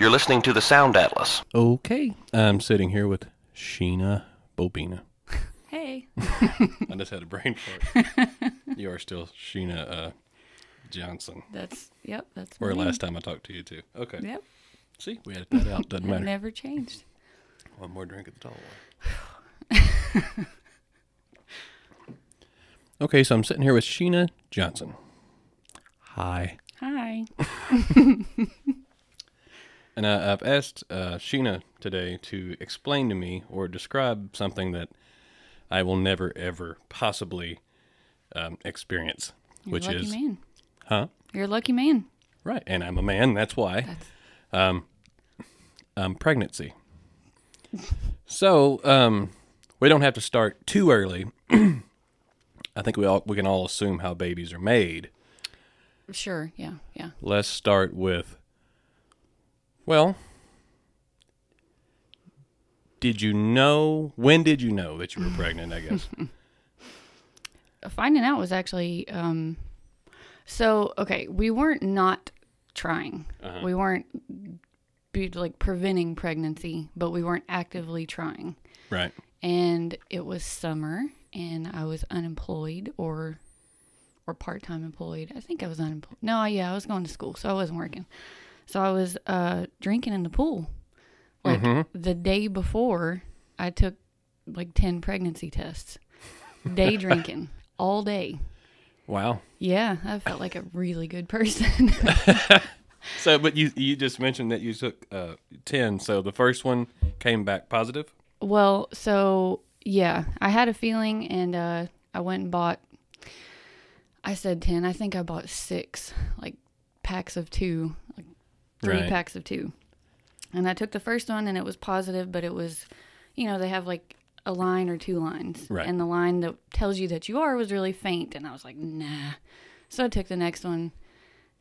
You're listening to the Sound Atlas. Okay. I'm sitting here with Sheena Bobina. Hey. I just had a brain fart. you are still Sheena uh, Johnson. That's yep. That's Where me. last time I talked to you too. Okay. Yep. See, we edited that out. Doesn't matter. never changed. One more drink at the tall one. okay, so I'm sitting here with Sheena Johnson. Hi. Hi. And uh, I've asked uh, Sheena today to explain to me or describe something that I will never, ever possibly um, experience, You're which a lucky is, man. huh? You're a lucky man. Right. And I'm a man, that's why. That's um, um, pregnancy. so um, we don't have to start too early. I think we all we can all assume how babies are made. sure. Yeah. Yeah. Let's start with. Well, did you know? When did you know that you were pregnant? I guess. Finding out was actually um. So okay, we weren't not trying. Uh-huh. We weren't be, like preventing pregnancy, but we weren't actively trying. right. and it was summer and I was unemployed or or part-time employed. I think I was unemployed. No, yeah, I was going to school, so I wasn't working. So I was uh drinking in the pool. Like Mhm. the day before, I took like 10 pregnancy tests. Day drinking all day. Wow. Yeah, I felt like a really good person. So, but you you just mentioned that you took uh, ten. So the first one came back positive. Well, so yeah, I had a feeling and uh I went and bought I said 10. I think I bought 6 like packs of 2, like 3 Right. packs of 2. And I took the first one and it was positive, but it was you know, they have like a line or two lines. Right. And the line that tells you that you are was really faint and I was like, "Nah." So I took the next one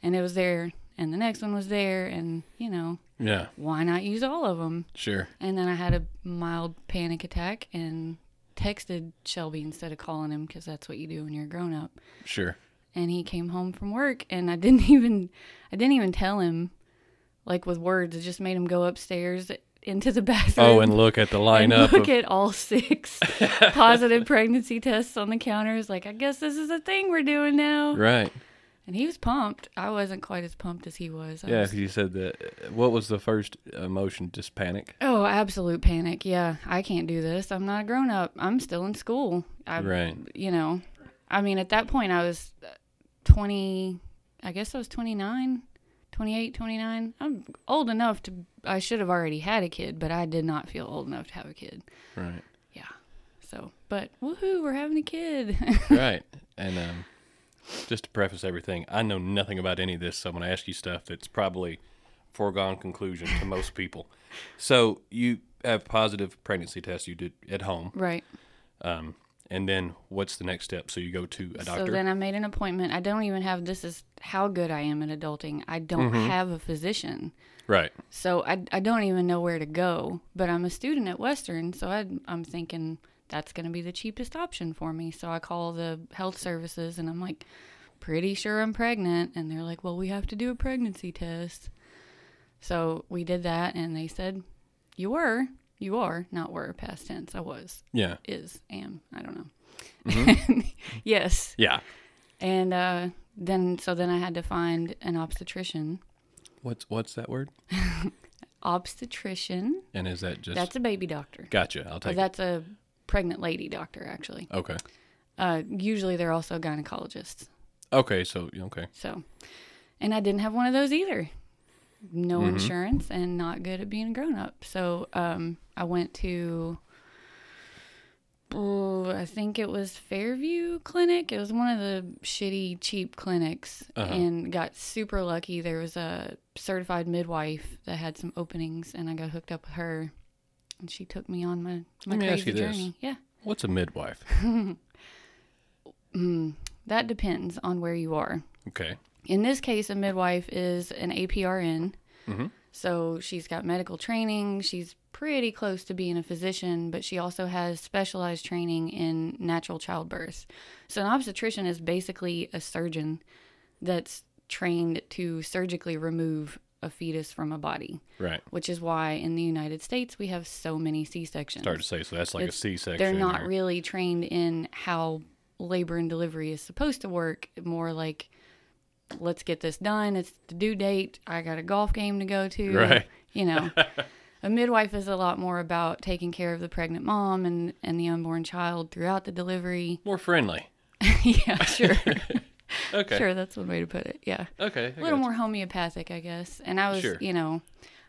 and it was there and the next one was there and, you know, Yeah. why not use all of them? Sure. And then I had a mild panic attack and texted Shelby instead of calling him because that's what you do when you're a grown up. Sure. And he came home from work and I didn't even I didn't even tell him like with words. It just made him go upstairs into the bathroom. Oh, and look at the lineup look of at all six positive pregnancy tests on the counters. Like, I guess this is a thing we're doing now. right. And he was pumped. I wasn't quite as pumped as he was. I Yeah, was you said that. What was the first emotion? Just panic. Oh, absolute panic. Yeah, I can't do this. I'm not a grown up. I'm still in school. I, Right. You know, I mean, at that point, I was uh, 20, I guess I was 29, 28, 29. I'm old enough to, I should have already had a kid, but I did not feel old enough to have a kid. Right. Yeah. So, but woohoo, we're having a kid. right. And um, just to preface everything, I know nothing about any of this, so I'm going to ask you stuff that's probably foregone conclusion to most people. So you have positive pregnancy tests you did at home, right. um, and then what's the next step? So you go to a doctor. So then I made an appointment. I don't even have, this is how good I am at adulting. I don't Mm-hmm. have a physician. right. So I, I don't even know where to go, but I'm a student at Western, so I, I'm thinking that's going to be the cheapest option for me. So I call the health services and I'm like, pretty sure I'm pregnant. And they're like, well, we have to do a pregnancy test. So we did that and they said, you were, you are, not were, past tense. I was, Yeah. is, am, I don't know. Mm-hmm. yes. Yeah. And uh, then, so then I had to find an obstetrician. What's what's that word? Obstetrician. And is that just That's a baby doctor. gotcha? I'll take it. that's a pregnant lady doctor, actually. Okay. Uh, usually they're also gynecologists. Okay. So okay. So, and I didn't have one of those either. No Mm-hmm. insurance and not good at being a grown up. So, um, I went to, oh, I think it was Fairview Clinic. It was one of the shitty, cheap clinics Uh-huh. and got super lucky. There was a certified midwife that had some openings and I got hooked up with her. And she took me on my, my Let me ask crazy you this. journey. Yeah. What's a midwife? That depends on where you are. Okay. In this case, a midwife is an APRN. Mhm. So she's got medical training. She's pretty close to being a physician, but she also has specialized training in natural childbirth. So an obstetrician is basically a surgeon that's trained to surgically remove a fetus from a body, Right. which is why in the United States we have so many C sections. Start to say so. That's like It's- a C-section. They're not or- really trained in how labor and delivery is supposed to work. More like, let's get this done. It's the due date. I got a golf game to go to. Right. You know, a midwife is a lot more about taking care of the pregnant mom and, and the unborn child throughout the delivery. more friendly. yeah, sure. Okay. Sure, that's one way to put it. Yeah. Okay. I A little more homeopathic, I guess. And I was, Sure. you know,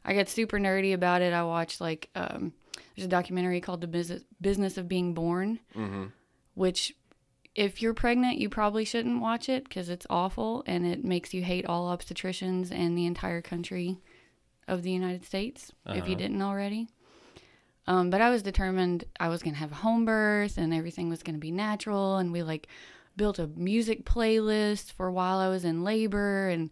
I got super nerdy about it. I watched like um, there's a documentary called The Business Business of Being Born, Mm-hmm. which if you're pregnant, you probably shouldn't watch it because it's awful and it makes you hate all obstetricians and the entire country of the United States if you Uh-huh. didn't already. Um, but I was determined I was going to have a home birth and everything was going to be natural. And we like built a music playlist for while I was in labor and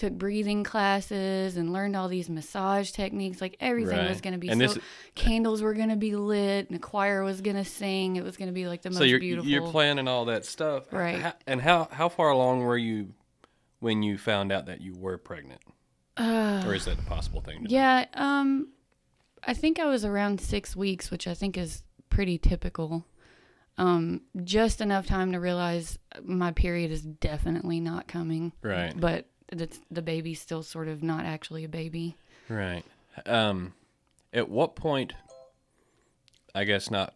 took breathing classes and learned all these massage techniques. Like everything was going to be And so. this- candles were going to be lit and a choir was going to sing. It was going to be like the So most you're beautiful. you're planning all that stuff, Right. How- and how how far along were you when you found out that you were pregnant, Uh, or is that a possible thing? To do? Yeah, um, I think I was around six weeks, which I think is pretty typical. Um, just enough time to realize my period is definitely not coming, Right. but it's the baby's still sort of not actually a baby. Right. Um, at what point? I guess not.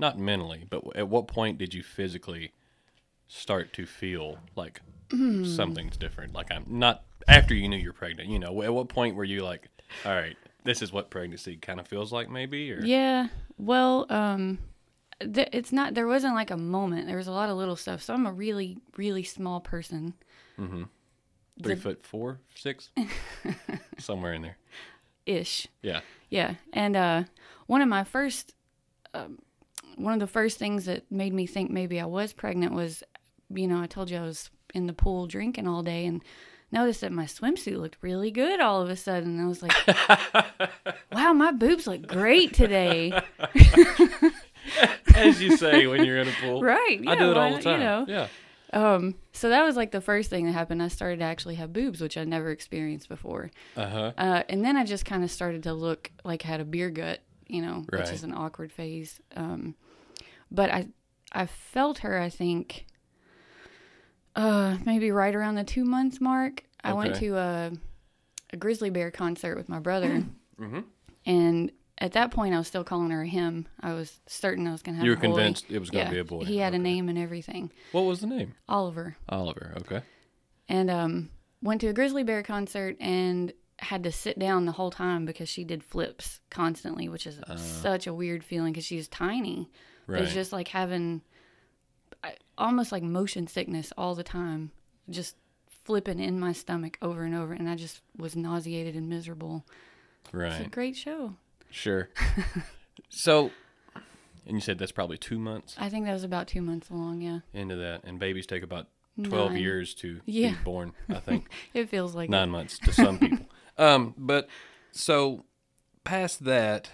Not mentally, but at what point did you physically start to feel like Hmm. something's different? Like I'm not after you knew you're pregnant. You know, at what point were you like, all right, this is what pregnancy kind of feels like, maybe? Or Yeah, well, um, th- it's not. There wasn't like a moment. There was a lot of little stuff. So I'm a really, really small person. three foot four, six, somewhere in there. Ish. Yeah. Yeah, and uh, one of my first, um, one of the first things that made me think maybe I was pregnant was, you know, I told you I was in the pool drinking all day and noticed that my swimsuit looked really good all of a sudden. I was like, wow, my boobs look great today. As you say when you're in a pool. Right? Yeah, I do it all the time. You know. Yeah. Um, so that was like the first thing that happened. I started to actually have boobs, which I never experienced before. Uh huh. Uh, and then I just kind of started to look like I had a beer gut, you know, which is an awkward phase. Um, but I, I felt her. I think, uh, maybe right around the two months mark. I went to a, a grizzly bear concert with my brother, Mhm. and at that point I was still calling her him. I was certain I was gonna have. You were convinced it was gonna yeah, be a boy. He had a name and everything, What was the name? Oliver Oliver. Okay. and um, went to a grizzly bear concert and had to sit down the whole time because she did flips constantly, which is such a weird feeling because she's tiny. Uh. Right. It's just like having almost like motion sickness all the time, just flipping in my stomach over and over, and I just was nauseated and miserable. Right. It's a great show. Sure. so, and you said that's probably two months I think that was about two months long. Yeah, into that, and babies take about twelve Nine. years to Yeah. be born. I think it feels like nine months to some people. Um, but so past that,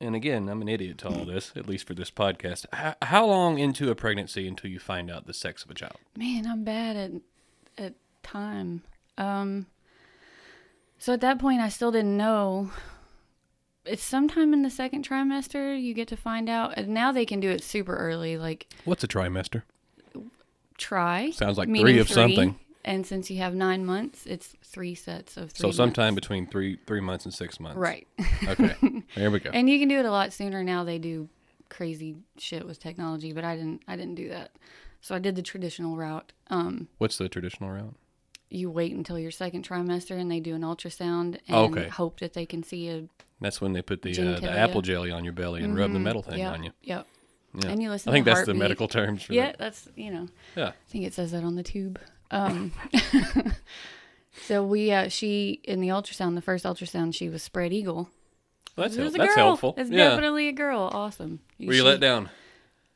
and again, I'm an idiot to all this, at least for this podcast. How, how long into a pregnancy until you find out the sex of a child? Man, I'm bad at at time. Um so at that point I still didn't know. It's sometime in the second trimester you get to find out. And now they can do it super early, like What's a trimester? try. Sounds like three of something. And since you have nine months, it's three sets of three. So sometime months. between three three months and six months. Right. Okay. there we go. and you can do it a lot sooner now. They do crazy shit with technology, but I didn't I didn't do that. So I did the traditional route. Um What's the traditional route? You wait until your second trimester and they do an ultrasound and Okay. hope that they can see a That's when they put the uh, the apple jelly on your belly and rub the metal thing yep, on you. Yep. Yeah. And you listen I think that's the medical terms for Yeah, that. that's you know. Yeah. I think it says that on the tube. Um So we uh she in the ultrasound, the first ultrasound she was spread eagle. That's, it hel- that's girl. helpful. It's yeah. definitely a girl. Awesome. Were you let down?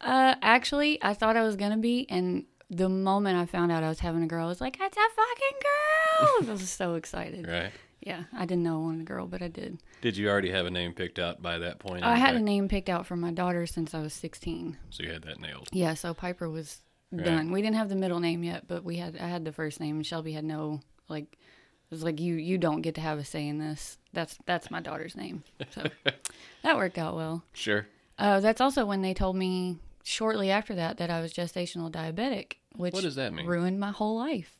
Uh actually I thought I was gonna be and the moment I found out I was having a girl, I was like, It's a fucking girl. I was so excited. Right. Yeah. I didn't know I wanted a girl, but I did. Did you already have a name picked out by that point? I had a name picked out for my daughter since I was 16. So you had that nailed. Yeah, so Piper was Right. done. We didn't have the middle name yet, but we had I had the first name, and Shelby had no like It was like you you don't get to have a say in this. That's that's my daughter's name. So that worked out well. Sure. Uh, that's also when they told me shortly after that that I was gestational diabetic, which What does that mean? ruined my whole life.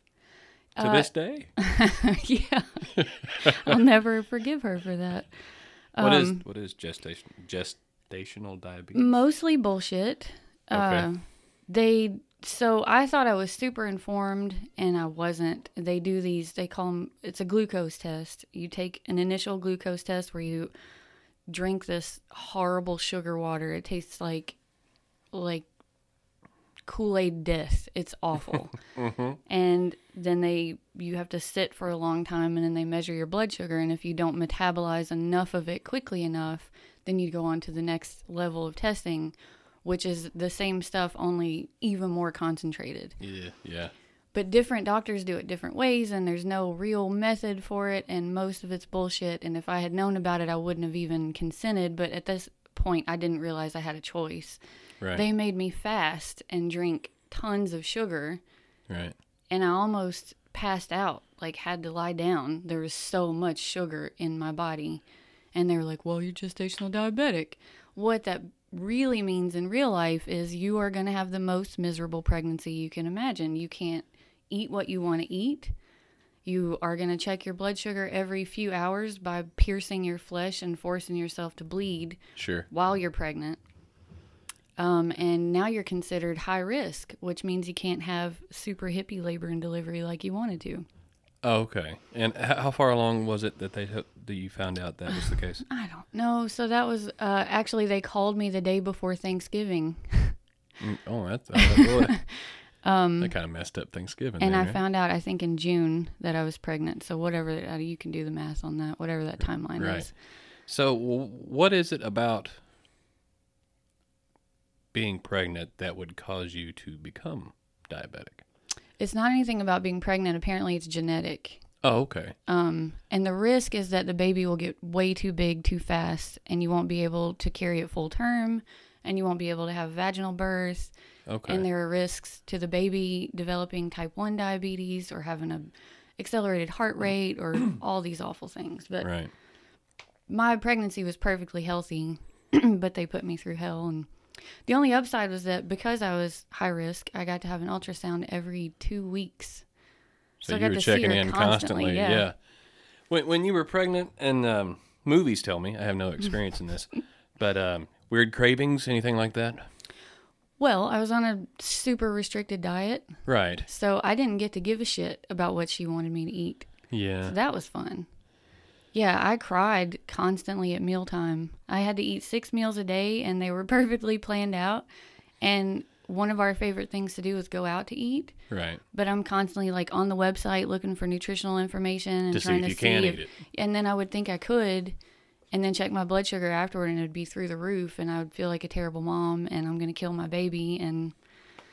To this day, yeah, I'll never forgive her for that. what is Um, what is gestation gestational diabetes? Mostly bullshit. Okay. Uh, they so I thought I was super informed and I wasn't. They do these. They call them. It's a glucose test. You take an initial glucose test where you drink this horrible sugar water. It tastes like like Kool Aid death. It's awful. Mm-hmm. And then they you have to sit for a long time and then they measure your blood sugar and if you don't metabolize enough of it quickly enough, then you go on to the next level of testing, which is the same stuff only even more concentrated. Yeah, yeah. But different doctors do it different ways and there's no real method for it and most of it's bullshit and if I had known about it I wouldn't have even consented, but at this point I didn't realize I had a choice. Right. They made me fast and drink tons of sugar right. and I almost passed out, like had to lie down. There was so much sugar in my body. And they were like, "Well, you're gestational diabetic." What that really means in real life is you are going to have the most miserable pregnancy you can imagine. You can't eat what you want to eat. You are going to check your blood sugar every few hours by piercing your flesh and forcing yourself to bleed Sure. while you're pregnant. Um, and now you're considered high risk, which means you can't have super hippie labor and delivery like you wanted to. Oh, okay. And how far along was it that they that you found out that was the case? I don't know. So that was uh, actually they called me the day before Thanksgiving, Mm, oh, that's uh, boy. um, that kind of messed up Thanksgiving. and there, I right? found out I think in June that I was pregnant. So whatever uh, you can do the math on that, whatever that timeline Right. is. So, what is it about being pregnant that would cause you to become diabetic? It's not anything about being pregnant. Apparently, it's genetic. Oh, okay. Um, and the risk is that the baby will get way too big too fast, and you won't be able to carry it full term, and you won't be able to have vaginal birth. Okay. And there are risks to the baby developing type 1 diabetes or having a accelerated heart rate or all these awful things. But right. my pregnancy was perfectly healthy, but they put me through hell. And the only upside was that because I was high risk, I got to have an ultrasound every two weeks. So, I you got were to see checking her in constantly, constantly. yeah. When when you were pregnant, and um, movies tell me I have no experience in this, but um, weird cravings, anything like that? Well, I was on a super restricted diet, Right. so I didn't get to give a shit about what she wanted me to eat. Yeah. So that was fun. Yeah, I cried constantly at mealtime. I had to eat six meals a day, and they were perfectly planned out. And one of our favorite things to do is go out to eat. right. But I'm constantly like on the website looking for nutritional information and To see trying if to you see can if, eat it. And then I would think I could, and then check my blood sugar afterward, and it'd be through the roof, and I would feel like a terrible mom, and I'm gonna kill my baby, and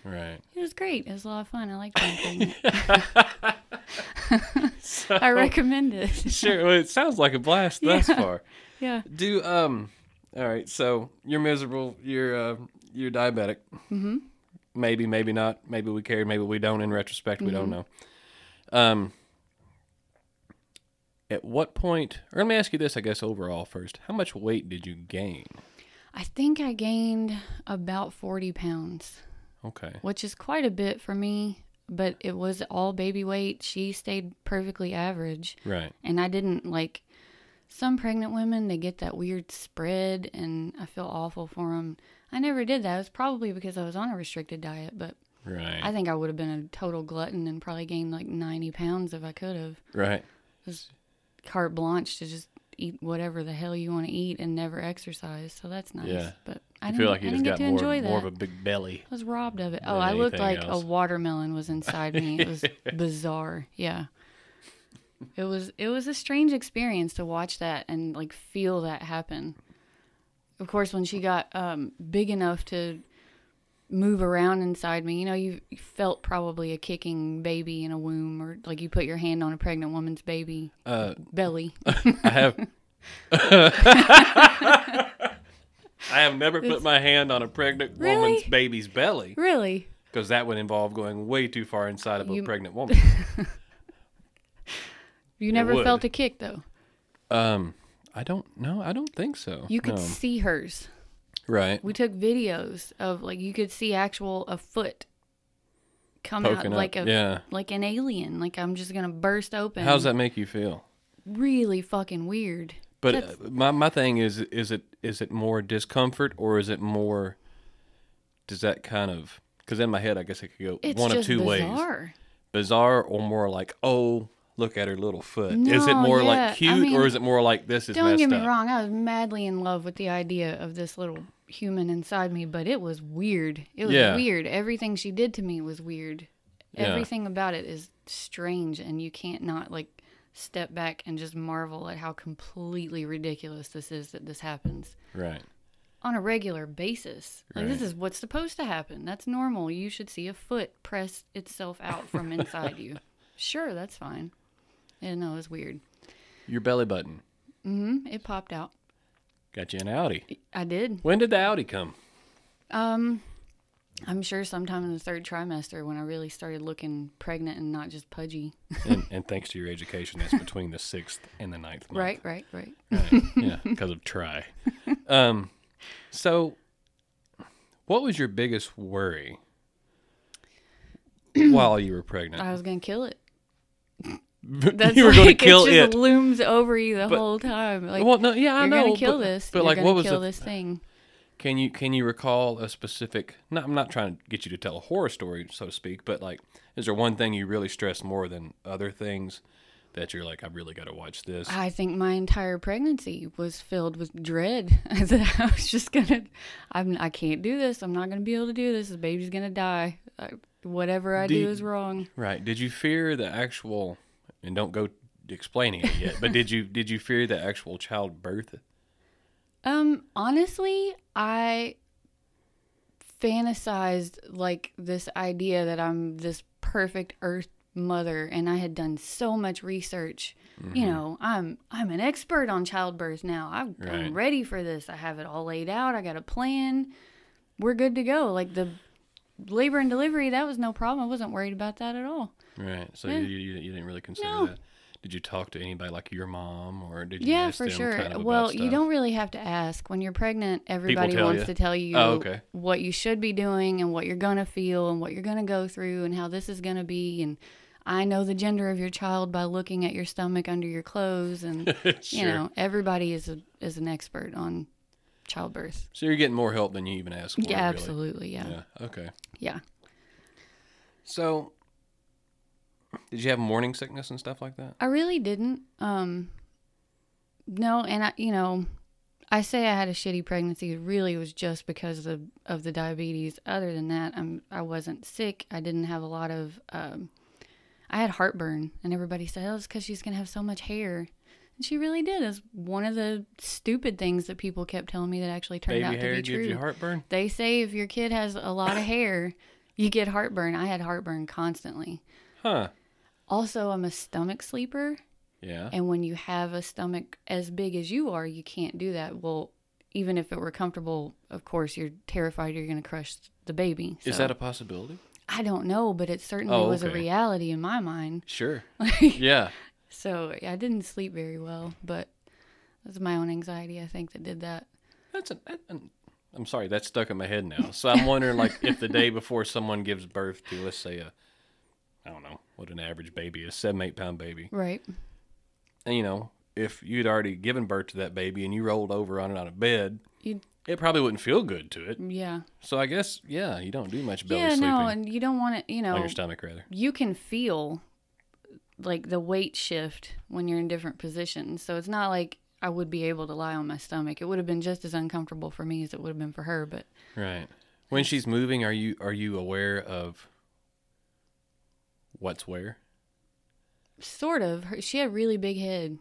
Right. it was great. It was a lot of fun. I liked being pregnant. I recommend it. Sure. Well, it sounds like a blast thus Yeah. far. Yeah. Do um. All right. So you're miserable. You're uh, you're diabetic. Mm-hmm. Maybe, maybe not. Maybe we care. Maybe we don't. In retrospect, we don't know. Um. At what point? Or let me ask you this. I guess overall first. How much weight did you gain? I think I gained about 40 pounds, Okay. which is quite a bit for me, but it was all baby weight. She stayed perfectly average. Right. And I didn't like some pregnant women, they get that weird spread, and I feel awful for them. I never did that. It was probably because I was on a restricted diet, but Right. I think I would have been a total glutton and probably gained like 90 pounds if I could have. right. Carte blanche to just eat whatever the hell you want to eat and never exercise. So that's nice. Yeah. But I feel like you I just didn't got get to more, enjoy that. more of a big belly. I was robbed of it. Oh, I looked like else. a watermelon was inside me. It was bizarre. Yeah. It was it was a strange experience to watch that and like feel that happen. Of course, when she got um, big enough to move around inside me, you know, you you felt probably a kicking baby in a womb, or like you put your hand on a pregnant woman's baby Uh, belly. I have. I have never put my hand on a pregnant Really? woman's baby's belly really? because that would involve going way too far inside of a pregnant woman. You never felt a kick though. Um, I don't know. I don't think so. You could No. see hers. Right. We took videos of like you could see actual a foot come Poking out up. like a yeah. like an alien. Like I'm just gonna burst open. How's that make you feel? Really fucking weird. But That's- uh, my my thing is is it is it more discomfort or is it more does that kind of because in my head I guess it could go It's one of two ways bizarre. bizarre or more like oh look at her little foot is it more yeah, like I cute mean, or is it more like this is Don't messed get me up wrong. I was madly in love with the idea of this little human inside me, but it was weird. It was Yeah. weird. Everything she did to me was weird. Yeah. Everything about it is strange, and you can't not like step back and just marvel at how completely ridiculous this is that this happens right on a regular basis. Like this is what's supposed to happen. That's normal. You should see a foot press itself out from inside you. Sure, that's fine. Yeah, no, it was weird. your belly button Mm hmm It popped out. got you an outie I did. when did the outie come Um, I'm sure sometime in the third trimester when I really started looking pregnant and not just pudgy. and, and thanks to your education that's between the sixth and the ninth month Right, right, right. Right. yeah, because of try. Um, so, what was your biggest worry while you were pregnant? I was gonna kill it. That's you were like, going to kill it. it. Just looms over you the But- whole time. Like well, no, yeah, I you're know. gonna kill but, this. But you're like, what was kill the? this thing? Can you can you recall a specific? Not, I'm not trying to get you to tell a horror story, so to speak, but like, is there one thing you really stress more than other things that you're like, I really got to watch this? I think my entire pregnancy was filled with dread. that I was just gonna, I'm, I can't do this. I'm not gonna be able to do this. The baby's gonna die. I, whatever I Do do, is wrong. Right. Did you fear the actual? And don't go explaining it yet. but did you did you fear the actual childbirth? Um, honestly, I fantasized like this idea that I'm this perfect earth mother and I had done so much research. Mm-hmm. You know, I'm I'm an expert on childbirth now. I'm, Right. I'm ready for this. I have it all laid out. I got a plan. We're good to go. Like the labor and delivery, that was no problem. I wasn't worried about that at all. Right. So Yeah. you, you you didn't really consider No. that. Did you talk to anybody like your mom or did you Yeah, for sure. kind of well, you don't really have to ask. When you're pregnant, everybody wants you? to tell you Oh, okay. what you should be doing and what you're going to feel and what you're going to go through and how this is going to be. And I know the gender of your child by looking at your stomach under your clothes. And, sure. you know, everybody is, a, is an expert on childbirth. So you're getting more help than you even asked for. Yeah, really. absolutely. Yeah. Yeah. Okay. Yeah. So did you have morning sickness and stuff like that? I really didn't. Um, no, and I, you know, I say I had a shitty pregnancy. It really was just because of of the diabetes. Other than that, I'm I wasn't sick. I didn't have a lot of. Um, I had heartburn, and everybody said, "Oh, it's because she's gonna have so much hair." And she really did. It's one of the stupid things that people kept telling me that actually turned Baby out to be gives true. you heartburn? They say if your kid has a lot of hair, you get heartburn. I had heartburn constantly. Huh. Also, I'm a stomach sleeper. Yeah. And when you have a stomach as big as you are, you can't do that. Well, even if it were comfortable, of course, you're terrified you're going to crush the baby. Is that a possibility? I don't know, but it certainly Oh, was a reality in my mind. Sure. yeah. So I didn't sleep very well, but it was my own anxiety, I think, that did that. That's a, that, an- I'm sorry, that's stuck in my head now. So I'm wondering, like, if the day before someone gives birth to, let's say, a, I don't know what an average baby is, seven, eight pound baby, Right. and you know, if you'd already given birth to that baby and you rolled over on it on a bed, You, it probably wouldn't feel good to it. yeah. So I guess, yeah, you don't do much belly yeah, sleeping no, and you don't want it, you know, on your stomach, rather. you can feel like the weight shift when you're in different positions. So it's not like I would be able to lie on my stomach. It would have been just as uncomfortable for me as it would have been for her, but Right. When she's moving, are you are you aware of what's where? sort of. Her, she had a really big head.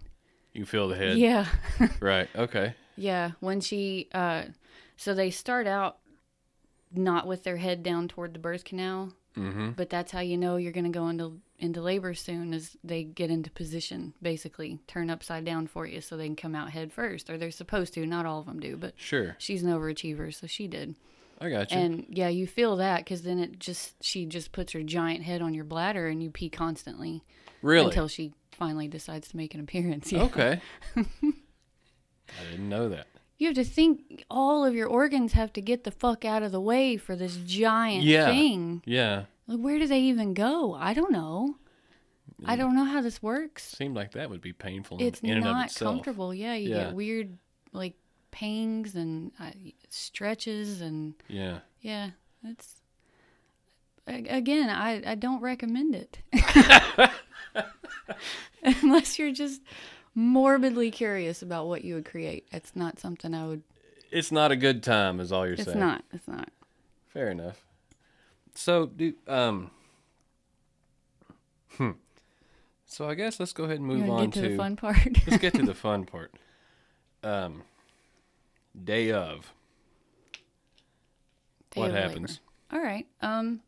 You feel the head. Yeah. Right. Okay. yeah, when she uh so they start out not with their head down toward the birth canal, Mm-hmm. but that's how you know you're going to go into into labor soon as they get into position basically turn upside down for you so they can come out head first or they're supposed to not all of them do but Sure. she's an overachiever so she did I got you. And yeah, you feel that because then it just she just puts her giant head on your bladder and you pee constantly really? until she finally decides to make an appearance. Yeah. Okay. I didn't know that. You have to think all of your organs have to get the fuck out of the way for this giant Yeah. thing. Yeah. Like, where do they even go? I don't know. I don't know how this works. Seemed like that would be painful in, It's in and of not itself. comfortable. Yeah, you Yeah. get weird like pangs and uh, stretches and Yeah. yeah, it's again, I I don't recommend it. Unless you're just morbidly curious about what you would create. It's not something I would It's not a good time, is all you're It's saying. It's not. It's not. Fair enough. So, do um. Hmm. So I guess let's go ahead and move on get to, to the fun part? let's get to the fun part. Um. Day of. Day what of labor. happens? All right. Um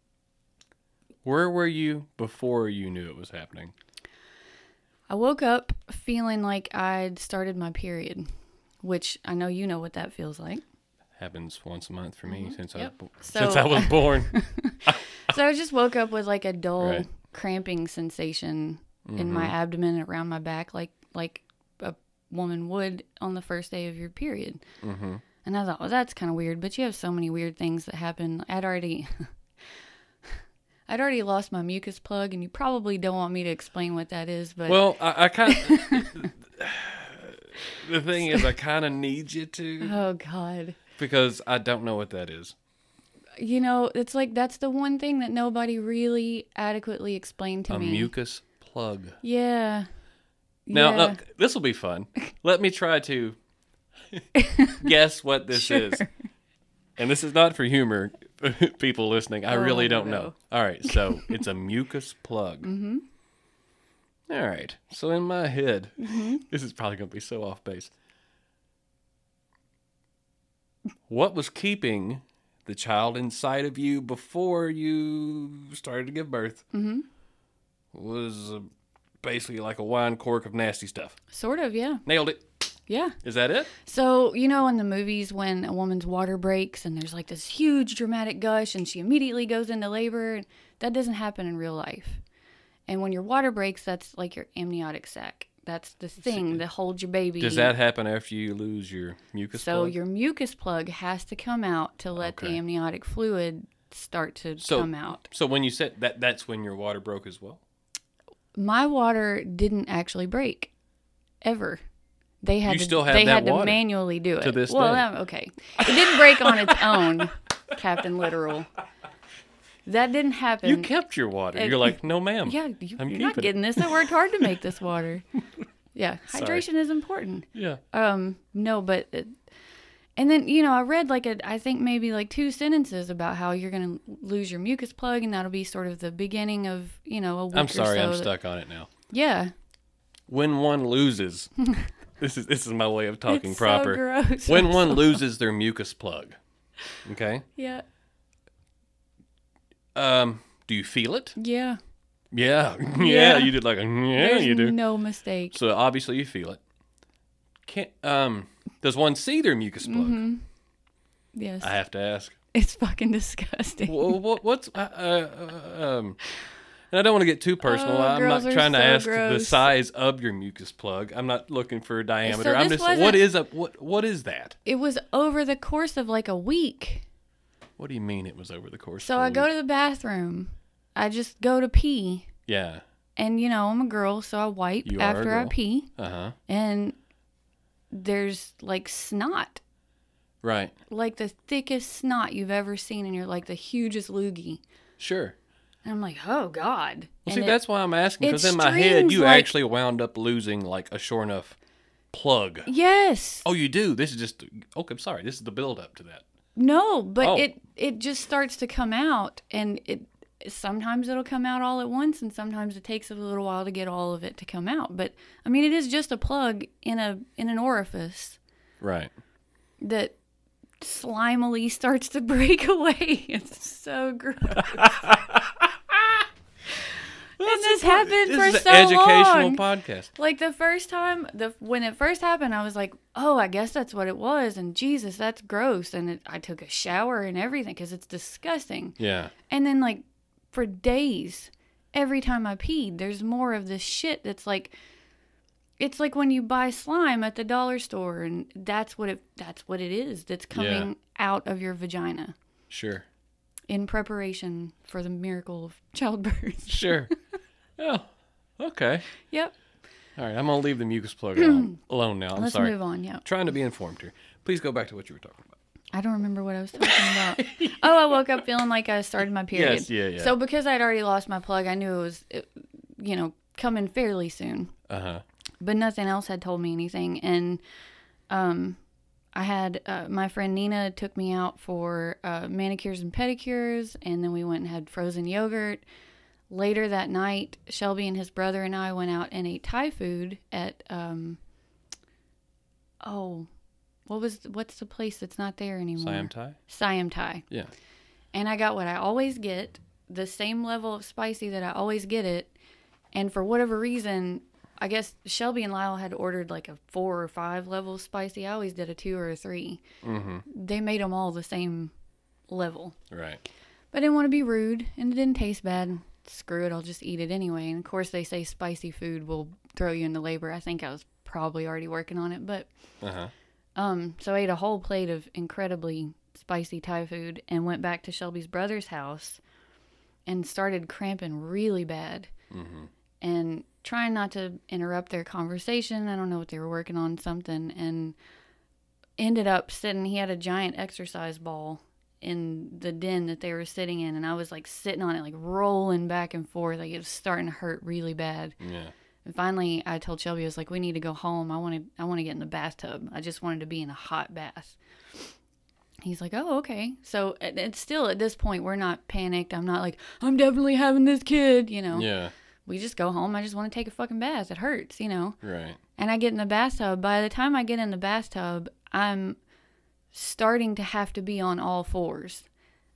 Where were you before you knew it was happening? I woke up feeling like I'd started my period, which I know you know what that feels like. Happens once a month for me since I was Mm-hmm. Yep. bo- So- since I was born. So I just woke up with like a dull Right. cramping sensation in Mm-hmm. my abdomen and around my back, like like a woman would on the first day of your period. mm-hmm. And I thought, well, that's kind of weird. But you have so many weird things that happen. I'd already, I'd already lost my mucus plug, and you probably don't want me to explain what that is. But Well, I, I kind of. the thing is, I kind of need you to oh god, because I don't know what that is. you know, it's like that's the one thing that nobody really adequately explained to a me. A mucus plug. Yeah. Now, uh, yeah. this will be fun. Let me try to guess what this Sure. is. And this is not for humor, people listening. I Oh, really don't know. All right, so it's a mucus plug. Mm-hmm. All right, so in my head, Mm-hmm. this is probably going to be so off base. What was keeping the child inside of you before you started to give birth? Mm-hmm. Was uh, basically like a wine cork of nasty stuff. Sort of, yeah. Nailed it. Yeah. Is that it? So, you know, in the movies, when a woman's water breaks and there's like this huge dramatic gush and she immediately goes into labor, that doesn't happen in real life. And when your water breaks, that's like your amniotic sac. That's the thing that holds your baby. Does that happen after you lose your mucus? so plug? your mucus plug has to come out to let Okay. the amniotic fluid start to So- come out. So when you said that, that's when your water broke as well. My water didn't actually break ever. They had You to, still have they had to manually do it. to this well, day. okay, it didn't break on its own, Captain Literal. That didn't happen. You kept your water. uh, You're like, no, ma'am. yeah, you, I'm you're not keeping it." getting this. I worked hard to make this water. Yeah, Sorry. hydration is important. Yeah. Um, no, but it, and then you know I read like a I think maybe like two sentences about how you're gonna lose your mucus plug and that'll be sort of the beginning of you know a week I'm or sorry. so I'm that- stuck on it now. Yeah, When one loses, this is this is my way of talking it's proper. So gross. when one loses their mucus plug, okay. yeah, Um, do you feel it? yeah, Yeah. yeah. Yeah. You did like a yeah. There's You do. no mistake. So obviously you feel it. Can't um. Does one see their mucus plug? Mm-hmm. Yes, I have to ask. it's fucking disgusting. Well, what, what's uh, uh, um? And I don't want to get too personal. Oh, I'm not trying to so ask the size of your mucus plug. I'm not looking for a diameter. So I'm just what is a what what is that? It was over the course of like a week. What do you mean it was over the course? So of a I go to the bathroom. I just go to pee. yeah. And you know, I'm a girl, so I wipe You after I pee. Uh huh. And there's like snot. Right. Like the thickest snot you've ever seen and you're like the hugest loogie. Sure. And I'm like, oh God. Well, see, it- that's why I'm asking because in my head you like- actually wound up losing like a sure enough plug. Yes. Oh, you do. This is just okay. I'm sorry. This is the build up to that. No, but Oh. it it just starts to come out and it sometimes it'll come out all at once and sometimes it takes a little while to get all of it to come out. But I mean it is just a plug in a in an orifice Right. that slimily starts to break away. It's so gross. and this happened this for is so an educational long. podcast. Like the first time, the when it first happened, I was like, "Oh, I guess that's what it was." And Jesus, that's gross. And it, I took a shower and everything because it's disgusting. Yeah. And then like for days, every time I peed, there's more of this shit that's like it's like when you buy slime at the dollar store and that's what it that's what it is that's coming out of your vagina Sure. In preparation for the miracle of childbirth. Sure. oh. Okay. yep. All right. I'm gonna leave the mucus plug alone, alone now. I'm Let's sorry. move on. Yeah. Trying to be informed here. Please go back to what you were talking about. I don't remember what I was talking about. oh, I woke up feeling like I started my period. Yes, yeah, yeah. So because I'd already lost my plug, I knew it was, it, you know, coming fairly soon. Uh huh. But nothing else had told me anything. And um, I had uh, my friend Nina took me out for uh, manicures and pedicures, and then we went and had frozen yogurt. Later that night, Shelby and his brother and I went out and ate Thai food at um, oh, what was what's the place that's not there anymore? Siam Thai. Siam Thai. Yeah. And I got what I always get, the same level of spicy that I always get it. And for whatever reason, I guess Shelby and Lyle had ordered like a four or five level spicy. I always did a two or a 3 Mm-hmm. They made them all the same level. Right. But I didn't want to be rude and it didn't taste bad. Screw it, I'll just eat it anyway. And of course, they say spicy food will throw you into labor. I think I was probably already working on it, but Uh huh. um, so I ate a whole plate of incredibly spicy Thai food and went back to Shelby's brother's house and started cramping really bad Mm-hmm. and trying not to interrupt their conversation. I don't know what they were working on, something, and ended up sitting. He had a giant exercise ball in the den that they were sitting in, and I was like sitting on it, like rolling back and forth. Like it was starting to hurt really bad. Yeah. And finally, I told Shelby, I was like, "We need to go home. I want to. I want to get in the bathtub. I just wanted to be in a hot bath." He's like, "Oh, okay." So it- it's still at this point, we're not panicked. I'm not like, "I'm definitely having this kid." You know, Yeah. We just go home. I just want to take a fucking bath. It hurts, you know. Right. And I get in the bathtub. By the time I get in the bathtub, I'm starting to have to be on all fours.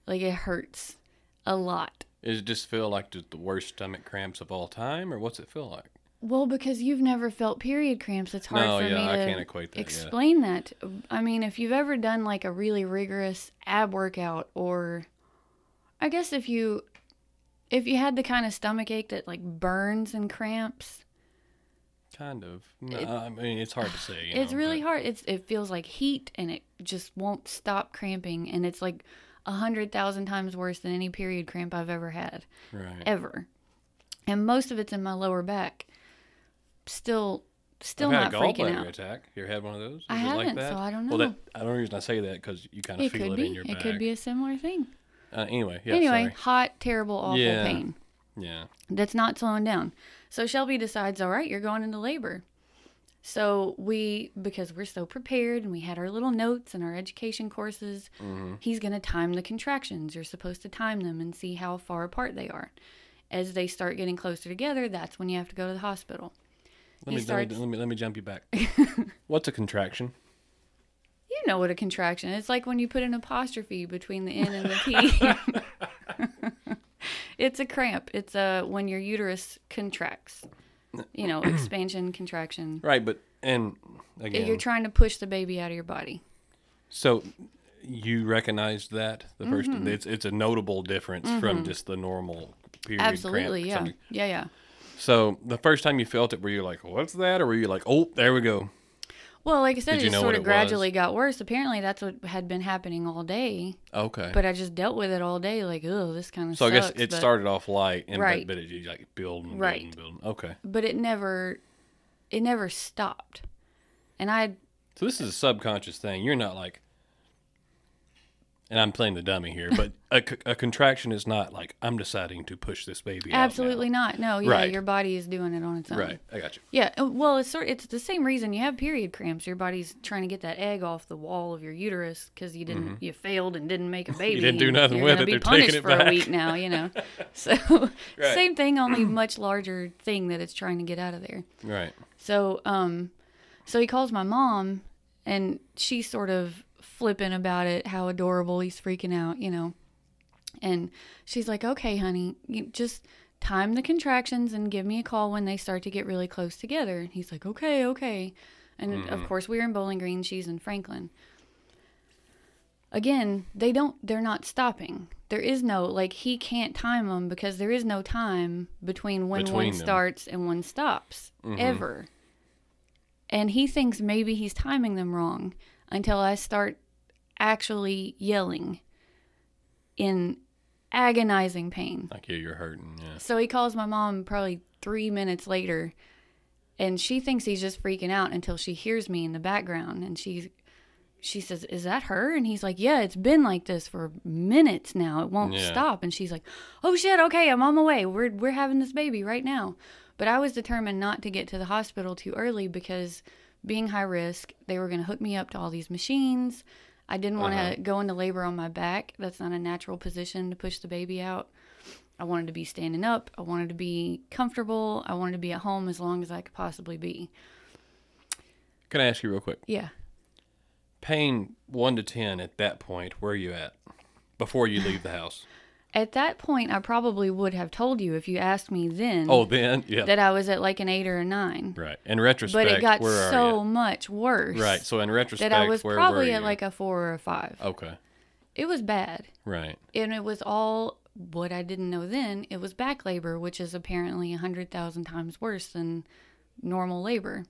Like it hurts a lot. Does it just feel like the worst stomach cramps of all time, or what's it feel like? Well, because you've never felt period cramps, it's hard No, for yeah, me I to can't equate that, explain that. I mean, if you've ever done like a really rigorous ab workout, or I guess if you if you had the kind of stomach ache that like burns and cramps, Kind of. No, I mean, it's hard to say. it's know, really but- hard. It's it feels like heat, and it just won't stop cramping, and it's like a hundred thousand times worse than any period cramp I've ever had. Right. ever. And most of it's in my lower back. Still, still I've not had a freaking gallbladder out. attack. You ever had one of those? Is I it haven't, that? so I don't Well, know. that, the only reason I say that because you kind of It feel it be. in your It back. could be a similar thing. Uh, anyway, yeah. anyway, sorry. hot, terrible, awful Yeah. pain. Yeah. That's not slowing down. So Shelby decides, all right, you're going into labor. So we, because we're so prepared and we had our little notes and our education courses, Mm-hmm. he's going to time the contractions. You're supposed to time them and see how far apart they are. As they start getting closer together, that's when you have to go to the hospital. Let He me, starts- let me let me let me jump you back. What's a contraction? Know what a contraction is. It's like when you put an apostrophe between the N and the T. it's a cramp. It's a when your uterus contracts. You know, expansion, contraction. Right, but and again, You're trying to push the baby out of your body. so you recognize that the 1st it's it's a notable difference from just the normal period Mm-hmm. Absolutely, cramp. yeah. Something- Yeah, yeah. So the first time you felt it, were you like, "What's that?" or were you like, "Oh, there we go"? Well, like I said, Did it just sort of gradually got worse. Apparently, that's what had been happening all day. Okay. But I just dealt with it all day, like, oh, this kind of stuff. so I guess it but, started off light, and Right. but, but it like building, and Right. building, building. Okay. But it never, it never stopped. And I, So this is a subconscious thing. You're not like, and I'm playing the dummy here, but a, c- a contraction is not like I'm deciding to push this baby. out absolutely not. No, yeah, Right. your body is doing it on its own. Right. I got you. Yeah, uh, well, it's sort it's the same reason you have period cramps. Your body's trying to get that egg off the wall of your uterus because you didn't, you failed and didn't make a baby. Mm-hmm. didn't do and nothing you're with gonna it. Be They're punished taking it for a back. week now, you know. So same thing, only much larger thing that it's trying to get out of there. Right. So, um, so he calls my mom, and she sort of flipping about it, how adorable he's freaking out, you know. And she's like, "Okay, honey, just time the contractions and give me a call when they start to get really close together. And he's like, okay, okay. And of mm-hmm. course, we're in Bowling Green, she's in Franklin. Again, they don't, they're not stopping. There is no, like, he can't time them because there is no time between when Between one them. starts and one stops, mm-hmm. ever. And he thinks maybe he's timing them wrong until I start actually yelling in agonizing pain. Like, yeah, you're hurting. Yeah. So he calls my mom probably three minutes later, and she thinks he's just freaking out until she hears me in the background, and she she says, "Is that her?" And he's like, "Yeah, it's been like this for minutes now. It won't Yeah. stop." And she's like, "Oh shit, okay, I'm on my way. We're we're having this baby right now." But I was determined not to get to the hospital too early because being high risk, they were going to hook me up to all these machines. I didn't want to Uh-huh. go into labor on my back. That's not a natural position to push the baby out. I wanted to be standing up. I wanted to be comfortable. I wanted to be at home as long as I could possibly be. Can I ask you real quick? Yeah. Pain one to ten at that point. Where are you at before you leave the house? At that point, I probably would have told you if you asked me then Oh, then yeah, that I was at like an eight or a nine. right. In retrospect, But it got so much worse. Right. So in retrospect, That I was probably at like a four or a five. okay, It was bad. right. And it was all what I didn't know then. It was back labor, which is apparently a hundred thousand times worse than normal labor.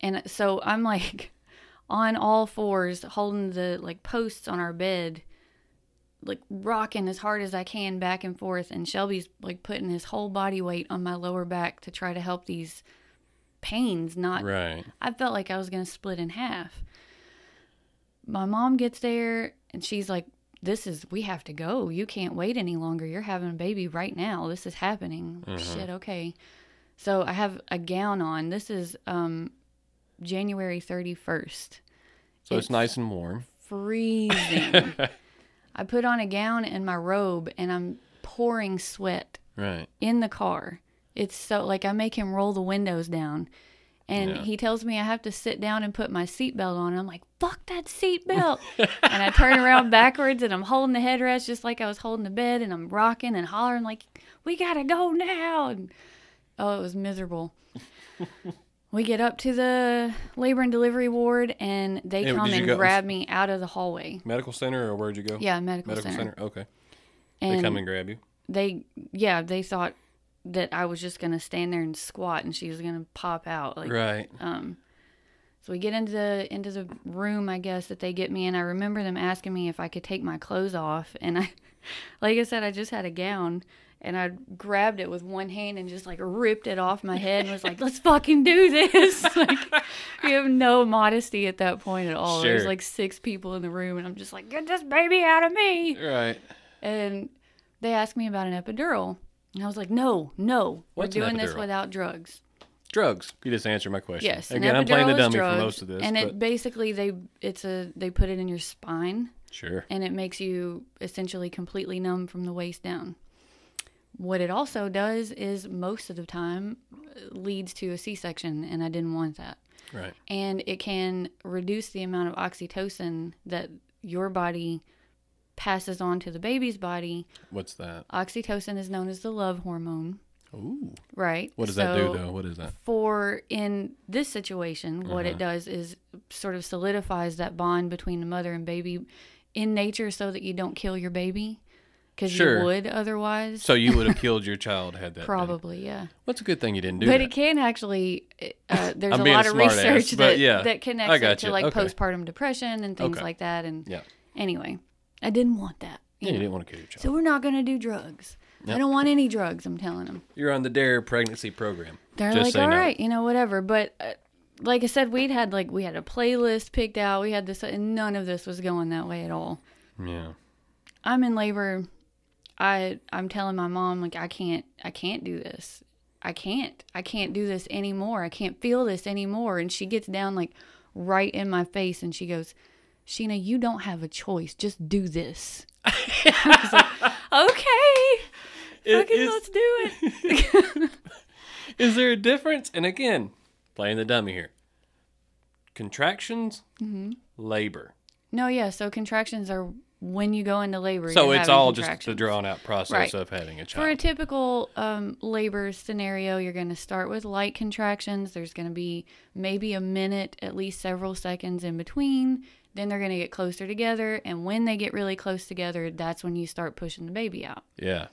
And so I'm like on all fours, holding the like posts on our bed, like rocking as hard as I can back and forth. And Shelby's like putting his whole body weight on my lower back to try to help these pains not Right. I felt like I was going to split in half. My mom gets there and she's like, This is, we have to go. You can't wait any longer. You're having a baby right now. This is happening. Shit, okay. So I have a gown on. This is um, January 31st. So it's, It's- nice and warm. Freezing. I put on a gown and my robe and I'm pouring sweat Right. in the car. It's so like I make him roll the windows down. And Yeah. he tells me I have to sit down and put my seatbelt on. I'm like, fuck that seatbelt. and I turn around backwards and I'm holding the headrest just like I was holding the bed. And I'm rocking and hollering, like, we got to go now. And oh, it was miserable. we get up to the labor and delivery ward and they Yeah, come and go- grab me out of the hallway. Medical center, or where'd you go? Yeah, medical, Medical center. center. Okay. And they come and grab you. they yeah they thought that i was just gonna stand there and squat and she was gonna pop out like Right. um so we get into the into the room i guess that they get me in i remember them asking me if i could take my clothes off and i like i said i just had a gown and i grabbed it with one hand and just like ripped it off my head and was like let's fucking do this like you have no modesty at that point at all there's like six people in the room and i'm just like get this baby out of me Right. and they asked me about an epidural and i was like no no What's we're doing this without drugs Drugs. You just answered my question. yes an Again, I'm playing the dummy for drugs, most of this. and but it basically they it's a they put it in your spine sure. and it makes you essentially completely numb from the waist down what it also does is most of the time uh, leads to a c-section and i didn't want that Right. and it can reduce the amount of oxytocin that your body passes on to the baby's body What's that? Oxytocin is known as the love hormone, Ooh. right? What does that do So though? What is that? For in this situation, what Uh-huh. it does is sort of solidifies that bond between the mother and baby in nature so that you don't kill your baby because Sure. you would otherwise. So you would have killed your child had that. been. Probably, yeah. What's a good thing you didn't do But that. it can actually, uh, there's I'm a lot of smart ass, research that, yeah, that connects it to like Okay. postpartum depression and things Okay. like that. And yeah. anyway, I didn't want that. Yeah, you didn't want to kill your child. So we're not going to do drugs. I don't want any drugs, I'm telling them. You're on the Dare pregnancy program. They're Just like, all no. right, you know, whatever. But uh, like I said, we'd had like we had a playlist picked out. We had this, and none of this was going that way at all. Yeah. I'm in labor. I I'm telling my mom like I can't I can't do this. I can't. I can't do this anymore. I can't feel this anymore. And she gets down like right in my face and she goes, Sheena, you don't have a choice. Just do this. I was like, okay, Is, fucking is, let's do it. is there a difference? And again, playing the dummy here. Contractions, Mm-hmm. labor. No, yeah. So contractions are when you go into labor. So it's all just the drawn out process Right. of having a child. For a typical um, labor scenario, you're going to start with light contractions. There's going to be maybe a minute, at least several seconds in between. Then they're going to get closer together. And when they get really close together, that's when you start pushing the baby out. yeah.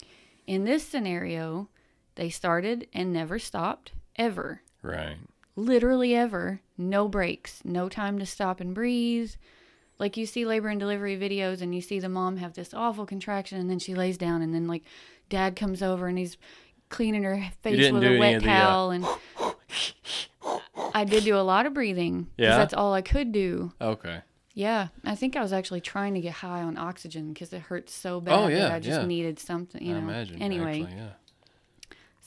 In this scenario, they started and never stopped, ever. Right. Literally ever. No breaks, no time to stop and breathe. Like you see labor and delivery videos, and you see the mom have this awful contraction, and then she lays down, and then like dad comes over and he's cleaning her face with a wet of the, uh, towel, and I did do a lot of breathing. 'cause Yeah? that's all I could do. Okay. Yeah, I think I was actually trying to get high on oxygen because it hurt so bad Oh, yeah, that I just yeah. needed something. You I know. imagine. Anyway, Actually, yeah.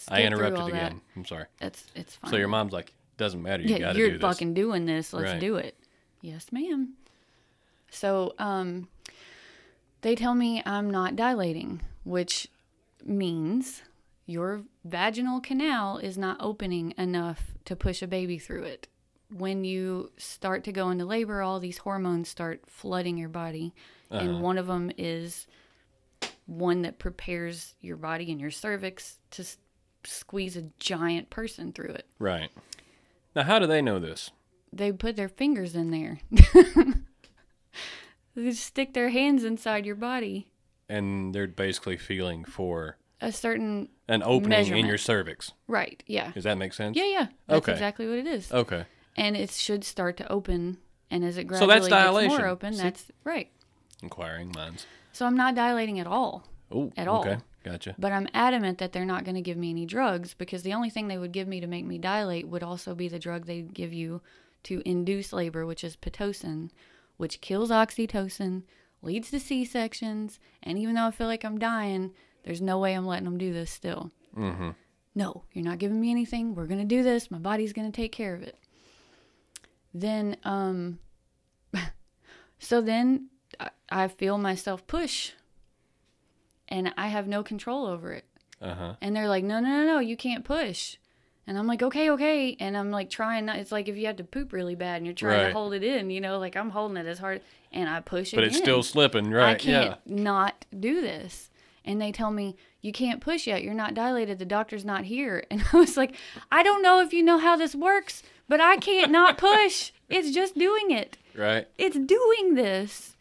I interrupted all that. again. I'm sorry. That's it's fine. So your mom's like, doesn't matter. You yeah, got to you're do this. fucking doing this. Let's Right. do it. Yes, ma'am. So, um, they tell me I'm not dilating, which means your vaginal canal is not opening enough to push a baby through it. When you start to go into labor, all these hormones start flooding your body, Uh-huh. and one of them is one that prepares your body and your cervix to s- squeeze a giant person through it Right. Now, how do they know this? they put their fingers in there. they just stick their hands inside your body. And they're basically feeling for A certain an opening in your cervix. right, yeah, Does that make sense? yeah, yeah. That's Okay. exactly what it is. Okay. And it should start to open, and as it So gradually that's gets more open, See? that's right. Inquiring minds. So I'm not dilating at all, Oh, At all. Okay. Gotcha. but I'm adamant that they're not going to give me any drugs because the only thing they would give me to make me dilate would also be the drug they give you to induce labor, which is pitocin, which kills oxytocin, leads to C sections, and even though I feel like I'm dying, there's no way I'm letting them do this still. Mm-hmm. No, you're not giving me anything. We're going to do this. My body's going to take care of it. Then, um, so then I, I feel myself push and I have no control over it. Uh huh. And they're like, no, no, no, no, you can't push. And I'm like, okay, okay. And I'm like trying not, it's like if you had to poop really bad and you're trying Right. to hold it in, you know, like I'm holding it as hard and I push it But it's still slipping, right? I can't Yeah. not do this. And they tell me, you can't push yet. You're not dilated. The doctor's not here. And I was like, I don't know if you know how this works, but I can't not push. It's just doing it. Right. It's doing this.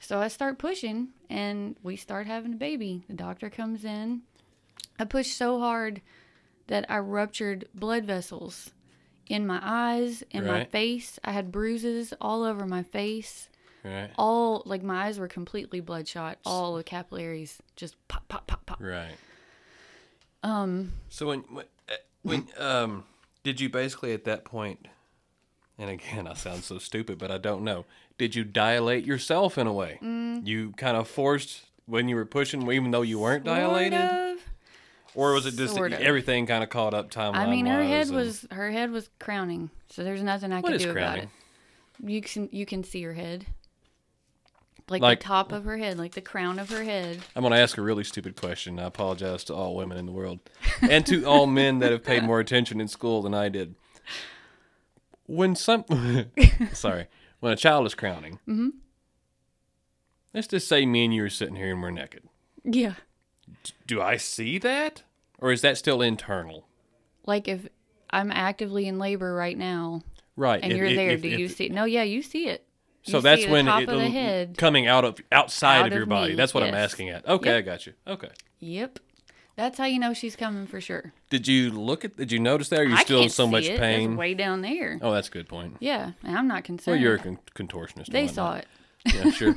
So I start pushing and we start having a baby. The doctor comes in. I push so hard that I ruptured blood vessels in my eyes, in my face. I had bruises all over my face Right. all like my eyes were completely bloodshot. All the capillaries just pop, pop, pop, pop. Right. Um, So when when, uh, when um did you basically at that point and again I sound so stupid but I don't know. Did you dilate yourself in a way? Mm. You kind of forced when you were pushing even though you weren't dilated of. Or was it just Sort of. everything kind of caught up timeline I mean, her head and- was her head was crowning, so there's nothing I What could do about it. You can you can see her head, like, Like- the top of her head, like the crown of her head. I'm going to ask a really stupid question. I apologize to all women in the world and to all men that have paid more attention in school than I did. When some, sorry, when a child is crowning, Mm-hmm. let's just say me and you are sitting here and we're naked. Yeah, Do I see that, or is that still internal? like if I'm actively in labor right now Right, and if- you're if- there, if- do you see? it? No, yeah, you see it. You So see that's when top it, of the head. coming out of outside Out of your of body. me, That's what I'm asking at. Okay, Yep. I got you. Okay. Yep, that's how you know she's coming for sure. Did you look at? Did you notice that? Are you I still in so much it. pain? It's way down there. Oh, that's a good point. Yeah, I'm not concerned. Well, you're a con- contortionist. they saw it. Yeah, sure.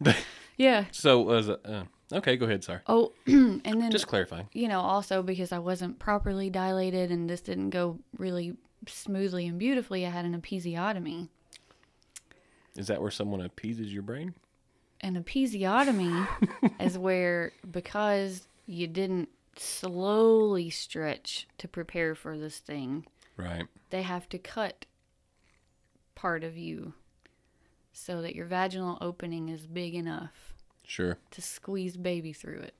Yeah. so was it, uh, okay. Go ahead. Sorry. Oh, and then Just clarifying. you know also because I wasn't properly dilated and this didn't go really smoothly and beautifully, I had an episiotomy. Is that where someone appeases your brain? An episiotomy is where because you didn't slowly stretch to prepare for this thing, Right. they have to cut part of you so that your vaginal opening is big enough Sure. to squeeze baby through it.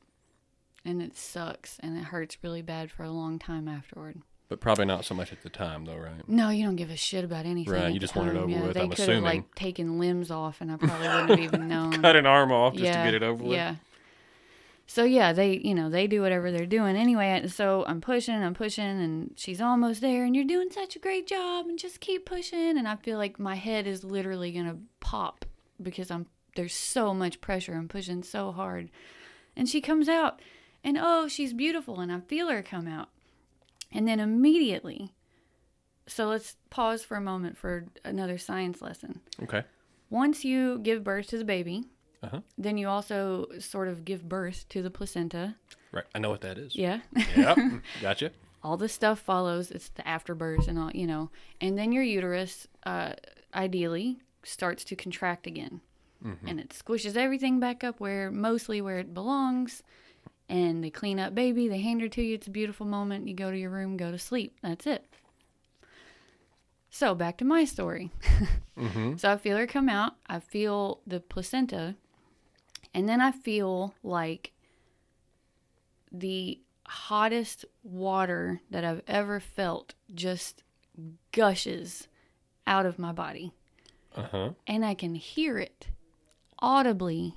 And it sucks and it hurts really bad for a long time afterward. But probably not so much at the time, though, right? No, you don't give a shit about anything. Right, you just want it time. over yeah, with, They I'm could have assuming. like taken limbs off, and I probably wouldn't have even known. Cut an arm off just yeah, to get it over with. Yeah. So yeah, they you know they do whatever they're doing anyway. So I'm pushing, I'm pushing, and she's almost there. And you're doing such a great job, and just keep pushing. And I feel like my head is literally gonna pop because I'm there's so much pressure. I'm pushing so hard, and she comes out, and oh, she's beautiful, and I feel her come out, and then immediately. So let's pause for a moment for another science lesson. Okay. Once you give birth to the baby, Uh-huh. then you also sort of give birth to the placenta. Right. I know what that is. Yeah. Yep. gotcha. all the stuff follows. It's the afterbirth and all, you know. And then your uterus, uh, ideally, starts to contract again. And it squishes everything back up where, mostly where it belongs. And they clean up baby. They hand her to you. It's a beautiful moment. You go to your room, go to sleep. That's it. So back to my story. So I feel her come out. I feel the placenta. And then I feel like the hottest water that I've ever felt just gushes out of my body. Uh huh. And I can hear it audibly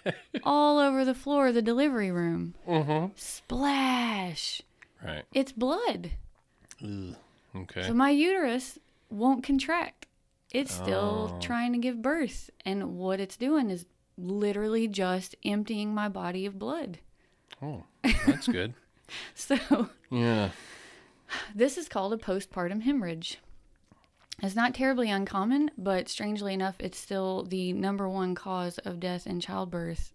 all over the floor of the delivery room. Mm-hmm. Splash. Right. It's blood. Okay. So my uterus won't contract. It's still trying to give birth. And what it's doing is literally just emptying my body of blood. oh, that's good. So Yeah. this is called a postpartum hemorrhage. It's not terribly uncommon, but strangely enough, it's still the number one cause of death in childbirth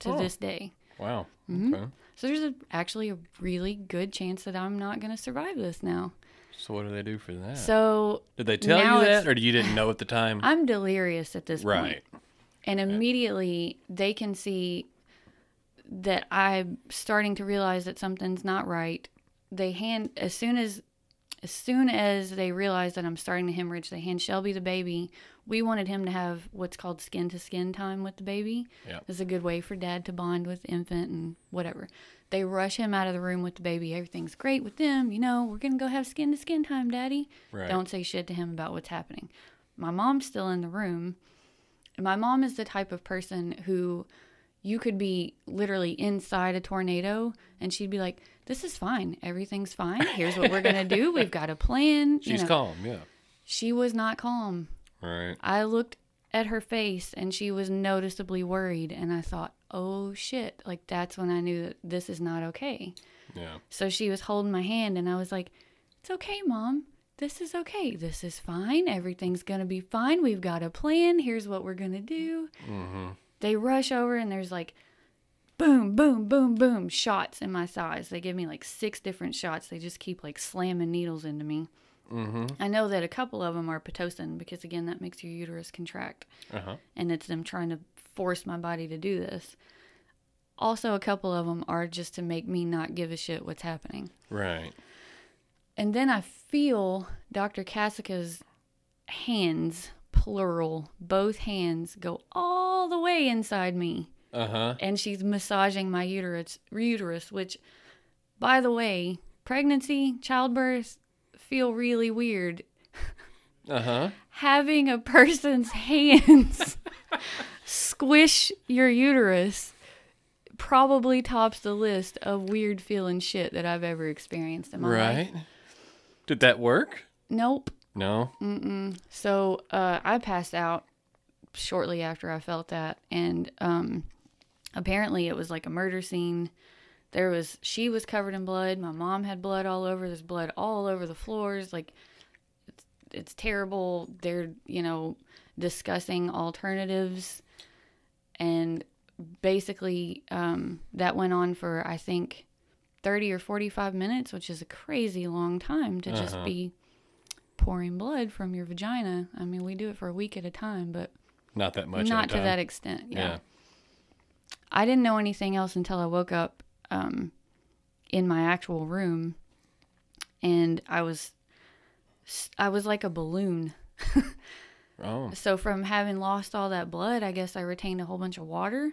to Oh. this day. Wow. Mm-hmm. Okay. So there's a, actually a really good chance that I'm not going to survive this now. So what do they do for that? So Did they tell you that, or you didn't know at the time? I'm delirious at this point. right. And immediately they can see that I'm starting to realize that something's not right. They hand as soon as as soon as they realize that I'm starting to hemorrhage, they hand Shelby the baby. We wanted him to have what's called skin to skin time with the baby. Yep. It's a good way for dad to bond with the infant and whatever. They rush him out of the room with the baby. Everything's great with them. You know, we're going to go have skin to skin time, daddy. Right. Don't say shit to him about what's happening. My mom's still in the room. And my mom is the type of person who you could be literally inside a tornado and she'd be like, This is fine. Everything's fine. Here's what we're going to do. We've got a plan. You She's know, calm. Yeah. She was not calm. Right. I looked at her face and she was noticeably worried. And I thought, Oh shit. Like, that's when I knew that this is not okay. Yeah. So she was holding my hand, and I was like, It's okay, mom. This is okay. This is fine. Everything's going to be fine. We've got a plan. Here's what we're going to do. Mm-hmm. They rush over, and there's like boom, boom, boom, boom shots in my thighs. They give me like six different shots. They just keep like slamming needles into me. Mm-hmm. I know that a couple of them are Pitocin because, again, that makes your uterus contract Uh huh. and it's them trying to force my body to do this. Also, a couple of them are just to make me not give a shit what's happening. Right. And then I feel Dr. Cassica's hands, plural, both hands, go all the way inside me. Uh huh. And she's massaging my uterus, uterus, which, by the way, pregnancy, childbirth feel really weird. Uh huh. Having a person's hands squish your uterus probably tops the list of weird feeling shit that I've ever experienced in my life. Right. Did that work? Nope. No. So uh, I passed out shortly after I felt that, and um, apparently it was like a murder scene. There was she was covered in blood. My mom had blood all over. There's blood all over the floors. Like it's it's terrible. They're you know discussing alternatives, and basically um, that went on for I think. 30 or 45 minutes, which is a crazy long time to just Uh-huh. be pouring blood from your vagina. I mean, we do it for a week at a time, but Not that much. not to time. that extent. Yeah. Yeah. I didn't know anything else until I woke up um, in my actual room, and I was I was like a balloon. Oh. So from having lost all that blood, I guess I retained a whole bunch of water,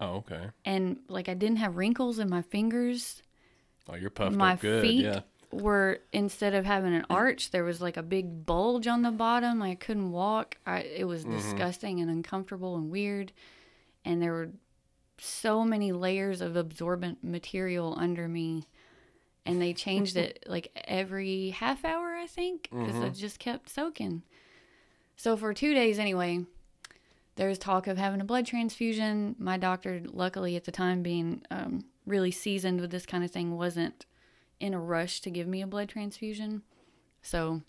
Oh. Okay. and like I didn't have wrinkles in my fingers. Oh, you're puffed My up good. feet- Yeah. Were instead of having an arch, there was like a big bulge on the bottom. I couldn't walk. I it was disgusting and uncomfortable and weird. And there were so many layers of absorbent material under me. And they changed it like every half hour, I think, because I just kept soaking. So for two days anyway, there was talk of having a blood transfusion. My doctor, luckily at the time, being um, really seasoned with this kind of thing, wasn't in a rush to give me a blood transfusion. So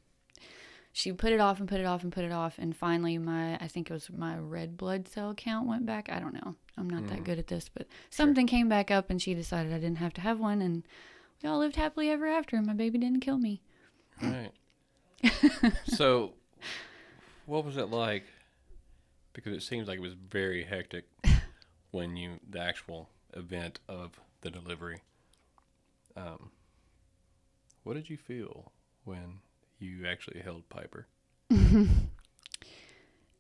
she put it off and put it off and put it off. And finally, my, I think it was my red blood cell count went back. I don't know. I'm not that good at this, but something came back up and she decided I didn't have to have one. And we all lived happily ever after. And my baby didn't kill me. Right. so, what was it like? Because it seems like it was very hectic when you the actual event of the delivery. Um, what did you feel when you actually held Piper?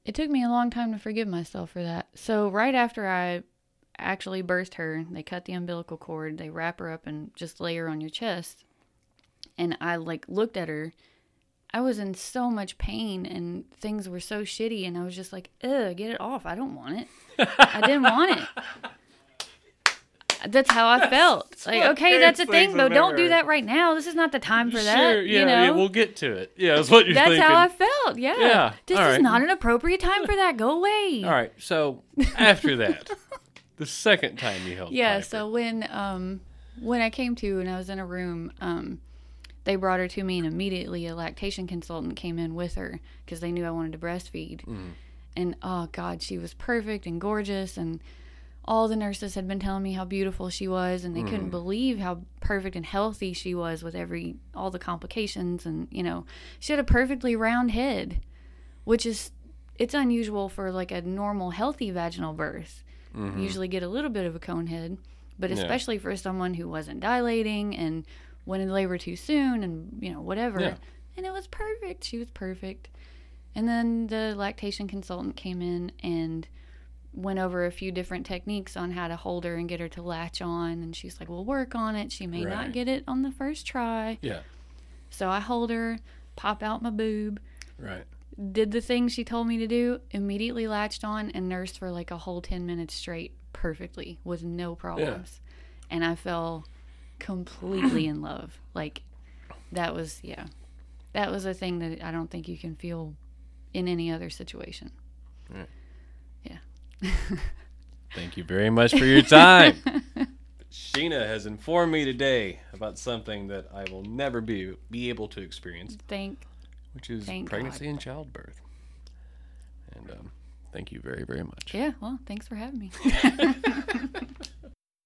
It took me a long time to forgive myself for that. So right after I actually birthed her, they cut the umbilical cord, they wrap her up and just lay her on your chest. And I like looked at her. I was in so much pain and things were so shitty and I was just like, "Ugh, get it off. I don't want it. I didn't want it." That's how I felt. Like, okay, that's a thing, but don't do that right now. This is not the time for that. sure, yeah, you know? yeah, we'll get to it. Yeah, that's what you're That's thinking. how I felt. Yeah. Yeah, This all is right. not an appropriate time for that. Go away. All right, so after that, the second time you held Yeah. Piper, So when um when I came to and I was in a room, um, they brought her to me and immediately a lactation consultant came in with her because they knew I wanted to breastfeed. And oh God, she was perfect and gorgeous and. All the nurses had been telling me how beautiful she was, and they couldn't hmm. believe how perfect and healthy she was with every all the complications. And you know, she had a perfectly round head, which is it's unusual for like a normal healthy vaginal birth. You mm-hmm. usually get a little bit of a cone head, but Yeah. especially for someone who wasn't dilating and went in labor too soon and you know whatever. Yeah. And it was perfect. She was perfect. And then the lactation consultant came in and went over a few different techniques on how to hold her and get her to latch on and she's like, "We'll work on it. She may Right. not get it on the first try." yeah, So I hold her, pop out my boob, right. did the thing she told me to do, immediately latched on and nursed for like a whole 10 minutes straight perfectly with no problems. And I fell completely in love. Like that was yeah. That was a thing that I don't think you can feel in any other situation. Thank you very much for your time. Sheena has informed me today about something that I will never be be able to experience, Thank which is Thank pregnancy God. and childbirth. And um, thank you very, very much. yeah, well, thanks for having me.